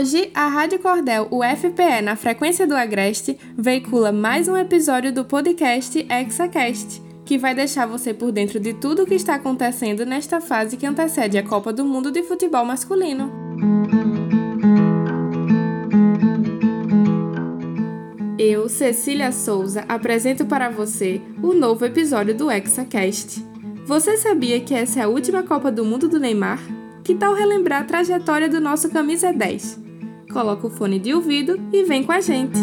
Hoje, a Rádio Cordel UFPE na frequência do Agreste veicula mais um episódio do podcast ExaCast, que vai deixar você por dentro de tudo o que está acontecendo nesta fase que antecede a Copa do Mundo de Futebol Masculino. Eu, Cecília Souza, apresento para você o novo episódio do ExaCast. Você sabia que essa é a última Copa do Mundo do Neymar? Que tal relembrar a trajetória do nosso camisa 10? Coloca o fone de ouvido e vem com a gente.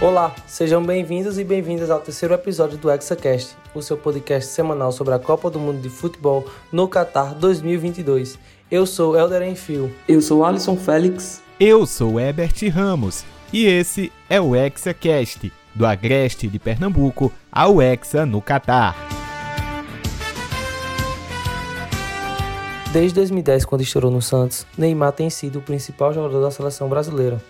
Olá, sejam bem-vindos e bem-vindas ao terceiro episódio do ExaCast, o seu podcast semanal sobre a Copa do Mundo de Futebol no Qatar 2022. Eu sou Helder Enfio. Eu sou Alisson Félix. Eu sou Ebert Ramos e esse é o ExaCast, do Agreste de Pernambuco ao Hexa no Catar. Desde 2010, quando estourou no Santos, Neymar tem sido o principal jogador da seleção brasileira.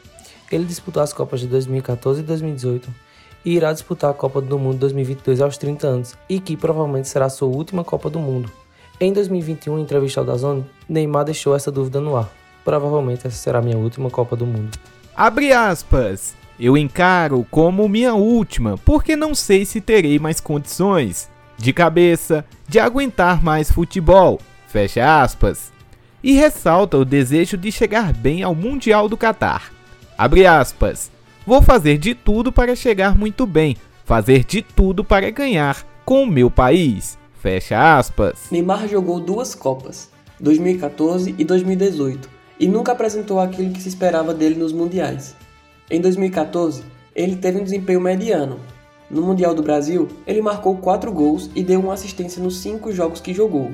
Ele disputou as Copas de 2014 e 2018 e irá disputar a Copa do Mundo 2022 aos 30 anos, e que provavelmente será sua última Copa do Mundo. Em 2021, em entrevista ao Dazone, Neymar deixou essa dúvida no ar. Provavelmente essa será minha última Copa do Mundo. Abre aspas. Eu encaro como minha última, porque não sei se terei mais condições de cabeça de aguentar mais futebol. Fecha aspas. E ressalta o desejo de chegar bem ao Mundial do Catar. Abre aspas. Vou fazer de tudo para chegar muito bem, fazer de tudo para ganhar com o meu país. Fecha aspas. Neymar jogou duas Copas, 2014 e 2018, e nunca apresentou aquilo que se esperava dele nos mundiais. Em 2014, ele teve um desempenho mediano. No Mundial do Brasil, ele marcou 4 gols e deu uma assistência nos 5 jogos que jogou.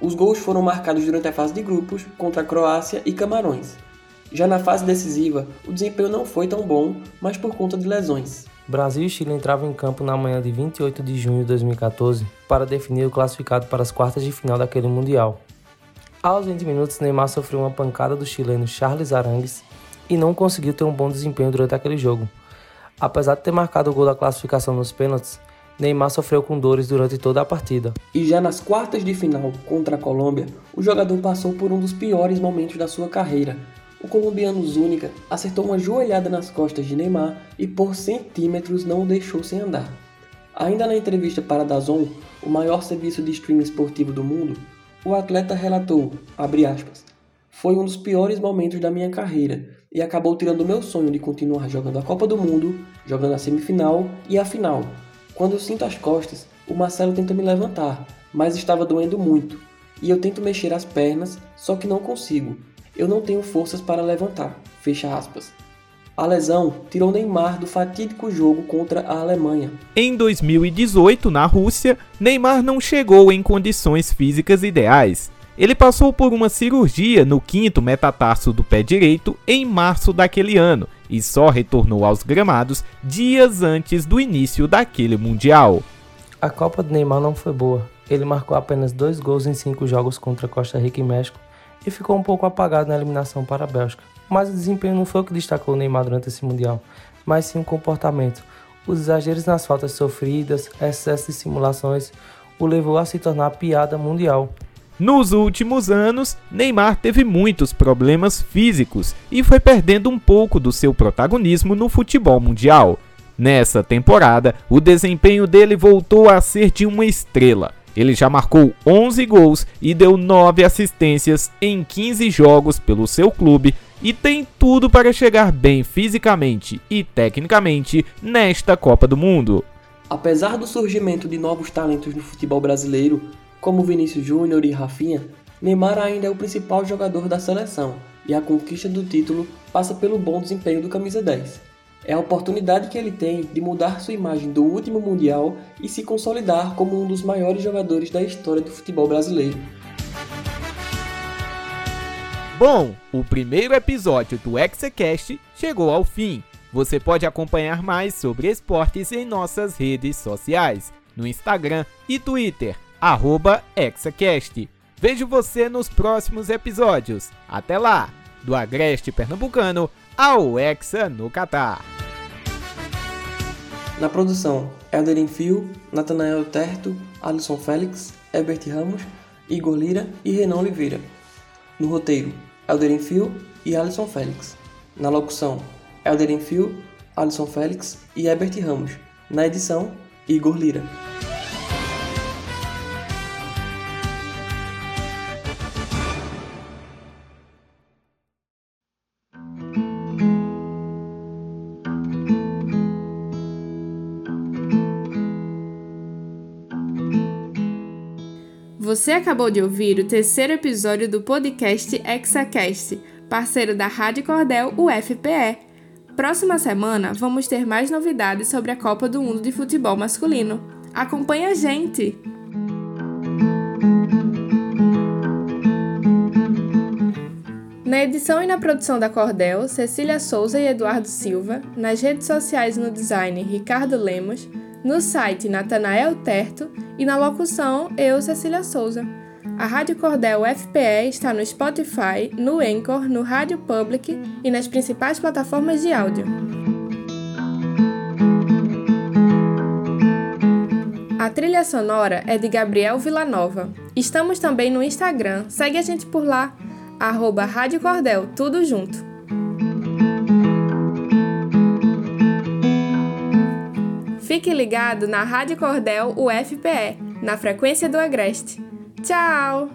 Os gols foram marcados durante a fase de grupos contra a Croácia e Camarões. Já na fase decisiva, o desempenho não foi tão bom, mas por conta de lesões. Brasil e Chile entravam em campo na manhã de 28 de junho de 2014 para definir o classificado para as quartas de final daquele Mundial. Aos 20 minutos, Neymar sofreu uma pancada do chileno Charles Arangues e não conseguiu ter um bom desempenho durante aquele jogo. Apesar de ter marcado o gol da classificação nos pênaltis, Neymar sofreu com dores durante toda a partida. E já nas quartas de final contra a Colômbia, o jogador passou por um dos piores momentos da sua carreira, o colombiano Zúñiga acertou uma joelhada nas costas de Neymar e por centímetros não o deixou sem andar. Ainda na entrevista para Dazon, o maior serviço de streaming esportivo do mundo, o atleta relatou, aspas, foi um dos piores momentos da minha carreira e acabou tirando meu sonho de continuar jogando a Copa do Mundo, jogando a semifinal e a final. Quando eu sinto as costas, o Marcelo tenta me levantar, mas estava doendo muito. E eu tento mexer as pernas, só que não consigo eu não tenho forças para levantar. Fecha aspas. A lesão tirou Neymar do fatídico jogo contra a Alemanha. Em 2018, na Rússia, Neymar não chegou em condições físicas ideais. Ele passou por uma cirurgia no quinto metatarso do pé direito em março daquele ano e só retornou aos gramados dias antes do início daquele Mundial. A Copa do Neymar não foi boa. Ele marcou apenas dois gols em cinco jogos contra Costa Rica e México e ficou um pouco apagado na eliminação para a Bélgica. Mas o desempenho não foi o que destacou o Neymar durante esse Mundial, mas sim o comportamento. Os exageros nas faltas sofridas, excesso de simulações, o levou a se tornar piada mundial. Nos últimos anos, Neymar teve muitos problemas físicos e foi perdendo um pouco do seu protagonismo no futebol mundial. Nessa temporada, o desempenho dele voltou a ser de uma estrela, ele já marcou 11 gols e deu 9 assistências em 15 jogos pelo seu clube e tem tudo para chegar bem fisicamente e tecnicamente nesta Copa do Mundo. Apesar do surgimento de novos talentos no futebol brasileiro, como Vinícius Júnior e Rafinha, Neymar ainda é o principal jogador da seleção e a conquista do título passa pelo bom desempenho do camisa 10. É a oportunidade que ele tem de mudar sua imagem do último Mundial e se consolidar como um dos maiores jogadores da história do futebol brasileiro. Bom, o primeiro episódio do Execast chegou ao fim. Você pode acompanhar mais sobre esportes em nossas redes sociais, no Instagram e Twitter, arroba Exacast. Vejo você nos próximos episódios. Até lá! Do Agreste Pernambucano ao Hexa no Catar. Na produção, Elderin Fio, Natanael Terto, Alisson Félix, Herbert Ramos, Igor Lira e Renan Oliveira. No roteiro, Elderin Fio e Alisson Félix. Na locução, Elderin Fio, Alisson Félix e Herbert Ramos. Na edição, Igor Lira. Você acabou de ouvir o terceiro episódio do podcast ExaCast, parceiro da Rádio Cordel UFPE. Próxima semana vamos ter mais novidades sobre a Copa do Mundo de Futebol Masculino. Acompanhe a gente! Na edição e na produção da Cordel, Cecília Souza e Eduardo Silva, nas redes sociais e no design, Ricardo Lemos, no site Natanael Terto e na locução eu, Cecília Souza. A Rádio Cordel FPE está no Spotify, no Anchor, no Rádio Public e nas principais plataformas de áudio. A trilha sonora é de Gabriel Villanova. Estamos também no Instagram, segue a gente por lá, arroba Rádio Cordel, tudo junto. Fique ligado na Rádio Cordel UFPE, na frequência do Agreste. Tchau!